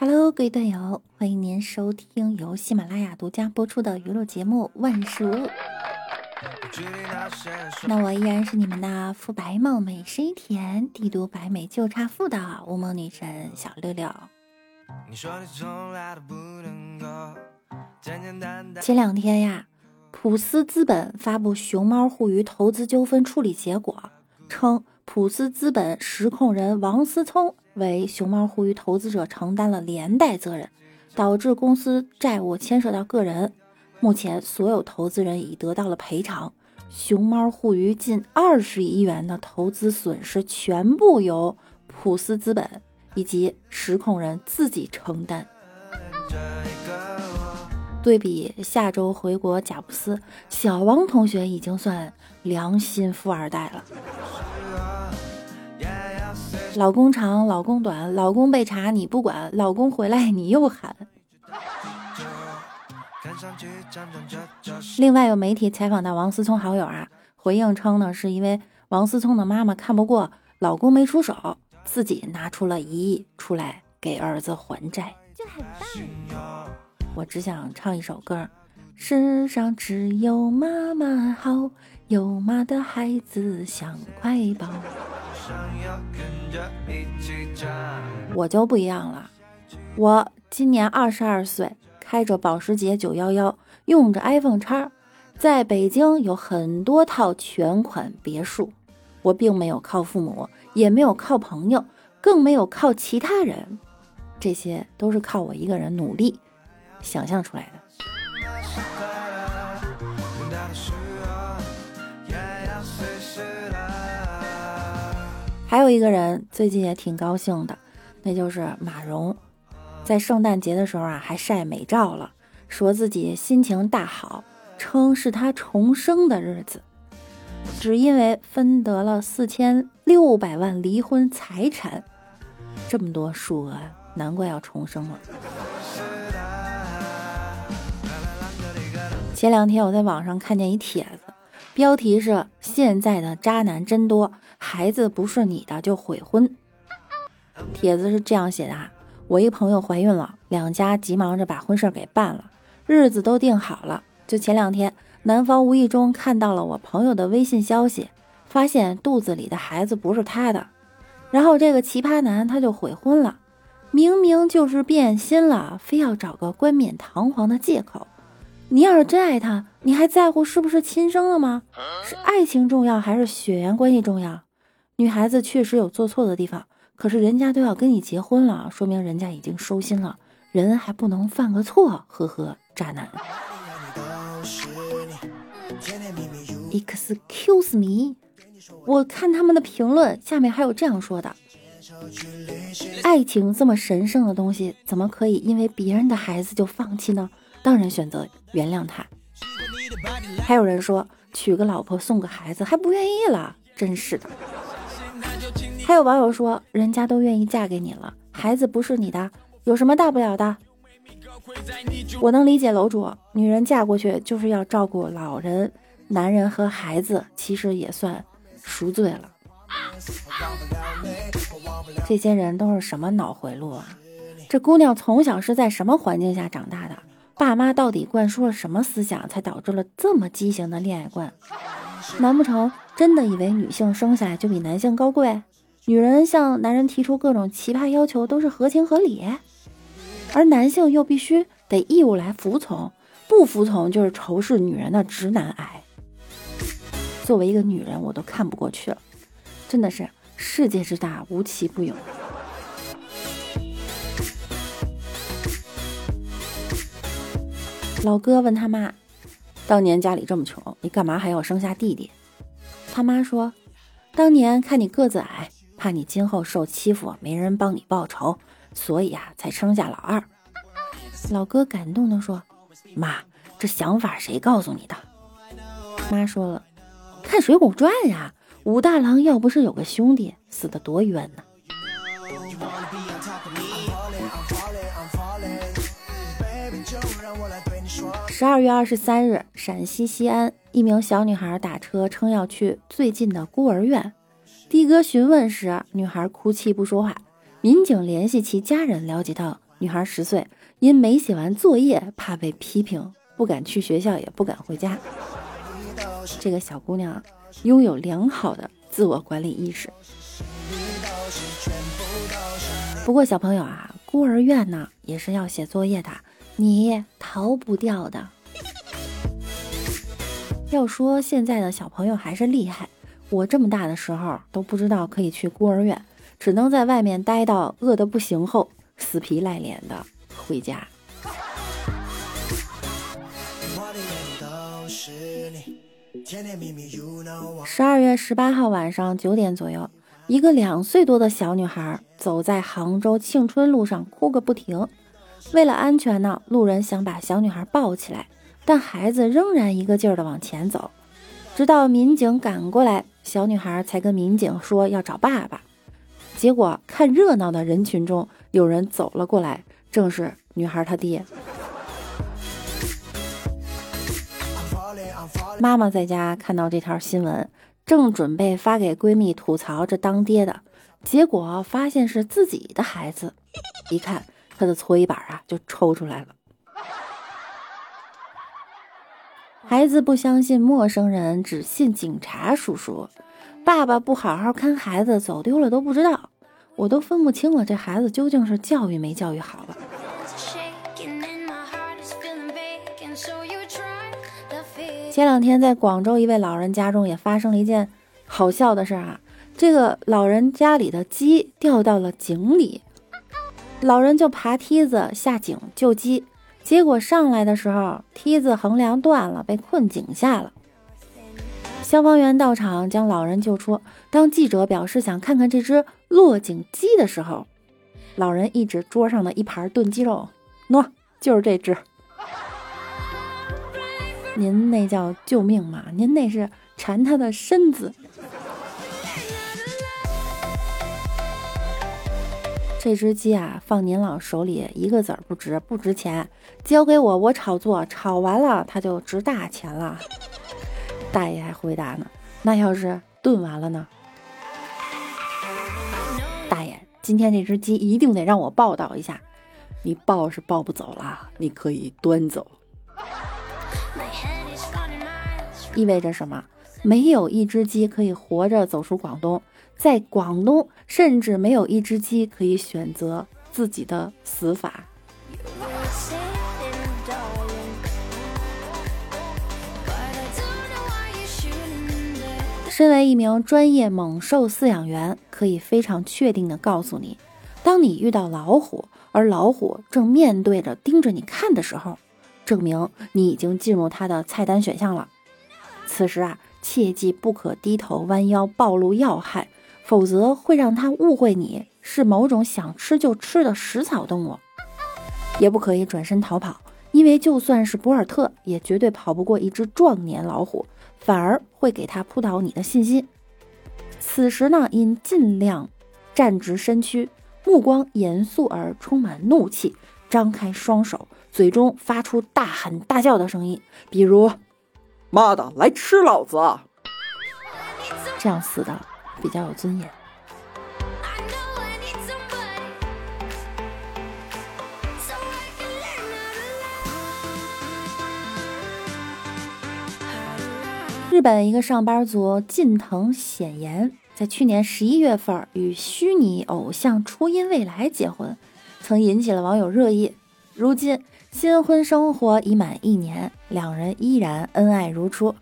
Hello，各位队友，欢迎您收听由喜马拉雅独家播出的娱乐节目《万事屋》。那我依然是你们的肤白貌美、声音甜、帝都白美就差富的乌蒙女神小六六。前两天呀，普斯资本发布熊猫互娱投资纠纷处理结果，称普斯资本实控人王思聪为熊猫互娱投资者承担了连带责任，导致公司债务牵涉到个人。目前，所有投资人已得到了赔偿，熊猫互娱近二十亿元的投资损失全部由普斯资本以及实控人自己承担。对比下周回国贾布斯，小王同学已经算良心富二代了。老公长，老公短，老公被查你不管，老公回来你又喊。另外有媒体采访到王思聪好友啊，回应称呢，是因为王思聪的妈妈看不过老公没出手，自己拿出了一亿出来给儿子还债，就很棒。我只想唱一首歌：世上只有妈妈好，有妈的孩子像块宝。我就不一样了，我今年二十二岁。开着保时捷911，用着 iPhone 叉，在北京有很多套全款别墅。我并没有靠父母，也没有靠朋友，更没有靠其他人，这些都是靠我一个人努力想象出来的。还有一个人最近也挺高兴的，那就是马蓉。在圣诞节的时候啊，还晒美照了，说自己心情大好，称是他重生的日子。只因为分得了四千六百万离婚财产，这么多数额，难怪要重生了。前两天我在网上看见一帖子，标题是“现在的渣男真多，孩子不是你的就悔婚”。帖子是这样写的啊。我一朋友怀孕了，两家急忙着把婚事给办了，日子都定好了。就前两天，男方无意中看到了我朋友的微信消息，发现肚子里的孩子不是他的，然后这个奇葩男他就悔婚了，明明就是变心了，非要找个冠冕堂皇的借口。你要是真爱他，你还在乎是不是亲生了吗？是爱情重要还是血缘关系重要？女孩子确实有做错的地方。可是人家都要跟你结婚了，说明人家已经收心了，人还不能犯个错，呵呵，渣男。Excuse me，我看他们的评论下面还有这样说的：爱情这么神圣的东西，怎么可以因为别人的孩子就放弃呢？当然选择原谅他。还有人说娶个老婆送个孩子还不愿意了，真是的。还有网友说，人家都愿意嫁给你了，孩子不是你的，有什么大不了的？我能理解楼主，女人嫁过去就是要照顾老人、男人和孩子，其实也算赎罪了。这些人都是什么脑回路啊？这姑娘从小是在什么环境下长大的？爸妈到底灌输了什么思想，才导致了这么畸形的恋爱观？难不成真的以为女性生下来就比男性高贵？女人向男人提出各种奇葩要求都是合情合理，而男性又必须得义务来服从，不服从就是仇视女人的直男癌。作为一个女人，我都看不过去了，真的是世界之大无奇不有。老哥问他妈：“当年家里这么穷，你干嘛还要生下弟弟？”他妈说：“当年看你个子矮。”怕你今后受欺负，没人帮你报仇，所以啊，才生下老二。老哥感动地说：“妈，这想法谁告诉你的？”妈说了：“看《水浒传》呀，武大郎要不是有个兄弟，死得多冤呢。”十二月二十三日，陕西西安，一名小女孩打车称要去最近的孤儿院。的哥询问时，女孩哭泣不说话。民警联系其家人，了解到女孩十岁，因没写完作业，怕被批评，不敢去学校，也不敢回家。这个小姑娘拥有良好的自我管理意识。不过小朋友啊，孤儿院呢也是要写作业的，你逃不掉的。要说现在的小朋友还是厉害，我这么大的时候都不知道可以去孤儿院，只能在外面待到饿得不行后，死皮赖脸的回家。十二月十八号晚上九点左右，一个两岁多的小女孩走在杭州庆春路上，哭个不停。为了安全呢，路人想把小女孩抱起来。但孩子仍然一个劲儿的往前走，直到民警赶过来，小女孩才跟民警说要找爸爸。结果看热闹的人群中有人走了过来，正是女孩她爹。妈妈在家看到这条新闻，正准备发给闺蜜吐槽这当爹的，结果发现是自己的孩子，一看他的搓衣板啊就抽出来了。孩子不相信陌生人，只信警察叔叔。爸爸不好好看孩子，走丢了都不知道。我都分不清了，这孩子究竟是教育没教育好了。前两天在广州一位老人家中也发生了一件好笑的事啊，这个老人家里的鸡掉到了井里，老人就爬梯子下井救鸡。结果上来的时候，梯子横梁断了，被困井下了。消防员到场将老人救出。当记者表示想看看这只落井鸡的时候，老人一指桌上的一盘炖鸡肉：“喏，就是这只。您那叫救命吗？您那是缠他的身子。”这只鸡啊，放您老手里一个子儿不值，不值钱。交给我，我炒作，炒完了它就值大钱了。大爷还回答呢，那要是炖完了呢？大爷，今天这只鸡一定得让我报道一下。你抱是抱不走了，你可以端走。意味着什么？没有一只鸡可以活着走出广东。在广东，甚至没有一只鸡可以选择自己的死法。身为一名专业猛兽饲养员，可以非常确定的告诉你：当你遇到老虎，而老虎正面对着盯着你看的时候，证明你已经进入它的菜单选项了。此时啊，切记不可低头弯腰暴露要害。否则会让他误会你是某种想吃就吃的食草动物，也不可以转身逃跑，因为就算是博尔特，也绝对跑不过一只壮年老虎，反而会给他扑倒你的信心。此时呢，应尽量站直身躯，目光严肃而充满怒气，张开双手，嘴中发出大喊大叫的声音，比如“妈的，来吃老子！”这样死的。比较有尊严。日本一个上班族近藤显言，在去年十一月份与虚拟偶像初音未来结婚，曾引起了网友热议。如今新婚生活已满一年，两人依然恩爱如初。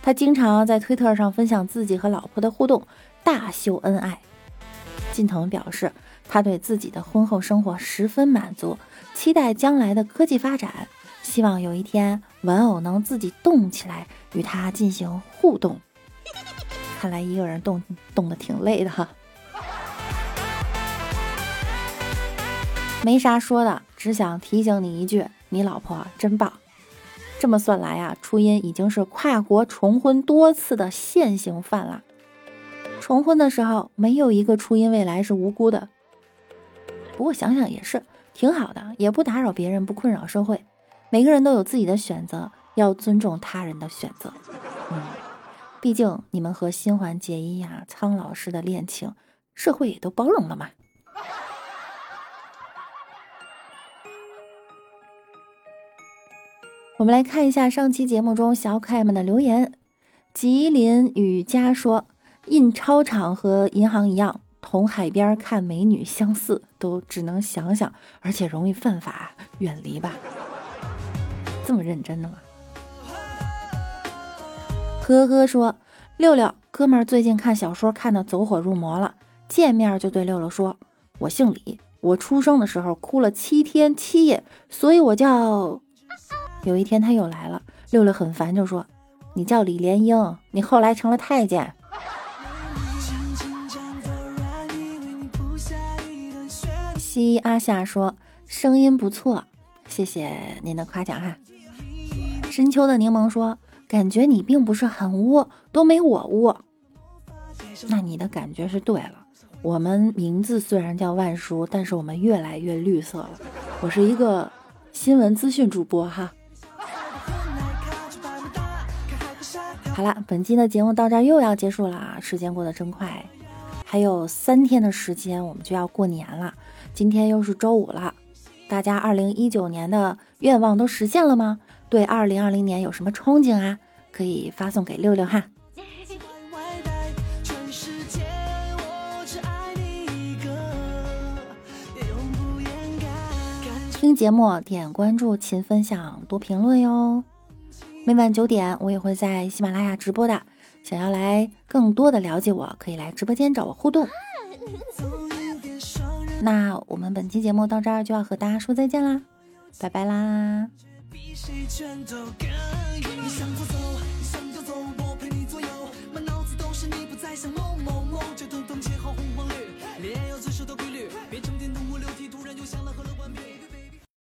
他经常在推特上分享自己和老婆的互动。大秀恩爱，近藤表示，他对自己的婚后生活十分满足，期待将来的科技发展，希望有一天玩偶能自己动起来，与他进行互动。看来一个人动动的挺累的哈。没啥说的，只想提醒你一句，你老婆真棒。这么算来啊，初音已经是跨国重婚多次的现行犯了。重婚的时候没有一个初音未来是无辜的。不过想想也是挺好的也不打扰别人不困扰社会。每个人都有自己的选择要尊重他人的选择。嗯毕竟你们和新环结衣呀苍老师的恋情社会也都包容了嘛。我们来看一下上期节目中小可爱们的留言。吉林雨佳说印钞厂和银行一样，同海边看美女相似，都只能想想，而且容易犯法，远离吧。”这么认真的吗？呵呵说：“六六哥们儿最近看小说看的走火入魔了，见面就对六六说：‘我姓李，我出生的时候哭了七天七夜，所以我叫……’有一天他又来了，六六很烦，就说。”你叫李莲英，你后来成了太监。西阿夏说：“声音不错，谢谢您的夸奖哈。”深秋的柠檬说：“感觉你并不是很污，都没我污。”那你的感觉是对了。我们名字虽然叫万叔，但是我们越来越绿色了。我是一个新闻资讯主播哈。好了，本期的节目到这儿又要结束了啊，时间过得真快，还有三天的时间我们就要过年了。今天又是周五了，大家二零一九年的愿望都实现了吗？对二零二零年有什么憧憬啊？可以发送给六六哈。听节目点关注，勤分享，多评论哟。每晚九点，我也会在喜马拉雅直播的。想要来更多的了解我，可以来直播间找我互动。那我们本期节目到这儿就要和大家说再见啦，拜拜啦！